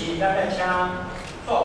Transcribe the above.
行，大概枪。